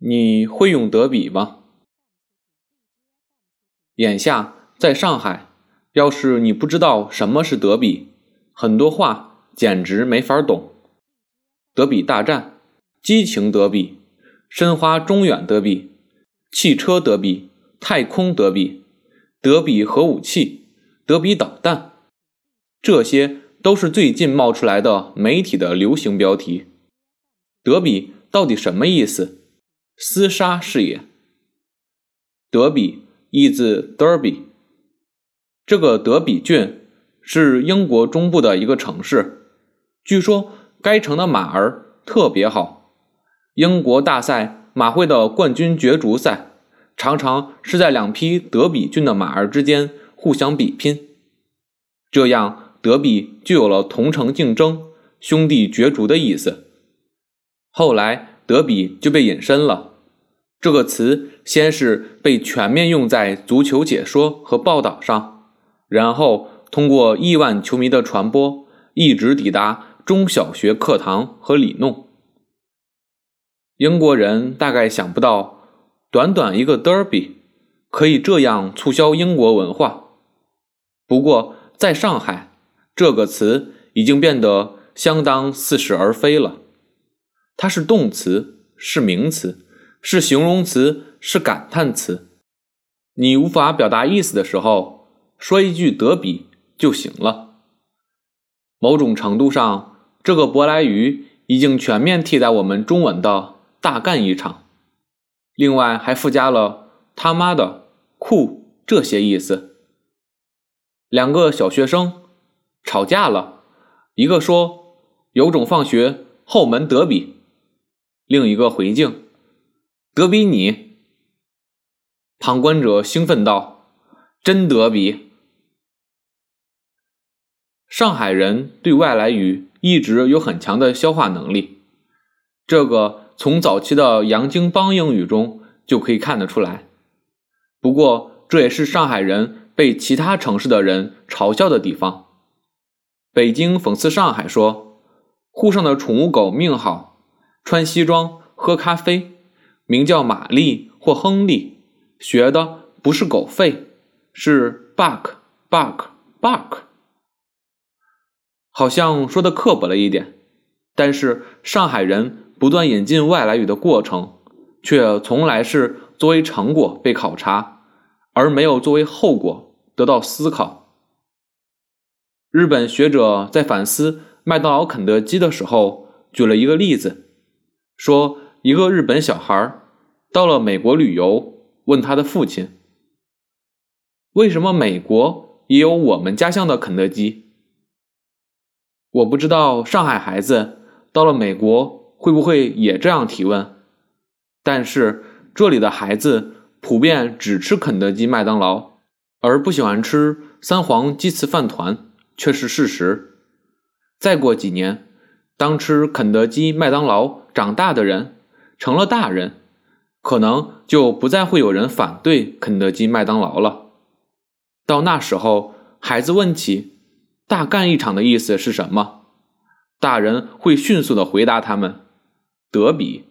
你会用德比吗？眼下在上海，要是你不知道什么是德比，很多话简直没法懂。德比大战、激情德比、申花中远德比、汽车德比、太空德比、德比核武器、德比导弹，这些都是最近冒出来的媒体的流行标题。德比到底什么意思？厮杀是也。德比意字 Derby，这个德比郡是英国中部的一个城市。据说该城的马儿特别好，英国大赛马会的冠军角逐赛常常是在两匹德比郡的马儿之间互相比拼，这样德比就有了同城竞争、兄弟角逐的意思。后来。德比就被引申了，这个词先是被全面用在足球解说和报道上，然后通过亿万球迷的传播，一直抵达中小学课堂和里弄。英国人大概想不到，短短一个 Derby 可以这样促销英国文化。不过在上海，这个词已经变得相当似是而非了。它是动词，是名词，是形容词，是感叹词。你无法表达意思的时候，说一句“德比”就行了。某种程度上，这个舶来语已经全面替代我们中文的“大干一场”，另外还附加了“他妈的”“酷”这些意思。两个小学生吵架了，一个说：“有种放学后门德比。”另一个回敬：“德比你。”旁观者兴奋道：“真德比！”上海人对外来语一直有很强的消化能力，这个从早期的洋泾浜英语中就可以看得出来。不过，这也是上海人被其他城市的人嘲笑的地方。北京讽刺上海说：“沪上的宠物狗命好。”穿西装喝咖啡，名叫玛丽或亨利，学的不是狗吠，是 bark bark bark，好像说的刻薄了一点。但是上海人不断引进外来语的过程，却从来是作为成果被考察，而没有作为后果得到思考。日本学者在反思麦当劳、肯德基的时候，举了一个例子。说，一个日本小孩到了美国旅游，问他的父亲：“为什么美国也有我们家乡的肯德基？”我不知道上海孩子到了美国会不会也这样提问，但是这里的孩子普遍只吃肯德基、麦当劳，而不喜欢吃三黄鸡翅饭团，却是事实。再过几年。当吃肯德基、麦当劳长大的人成了大人，可能就不再会有人反对肯德基、麦当劳了。到那时候，孩子问起“大干一场”的意思是什么，大人会迅速的回答他们：“德比。”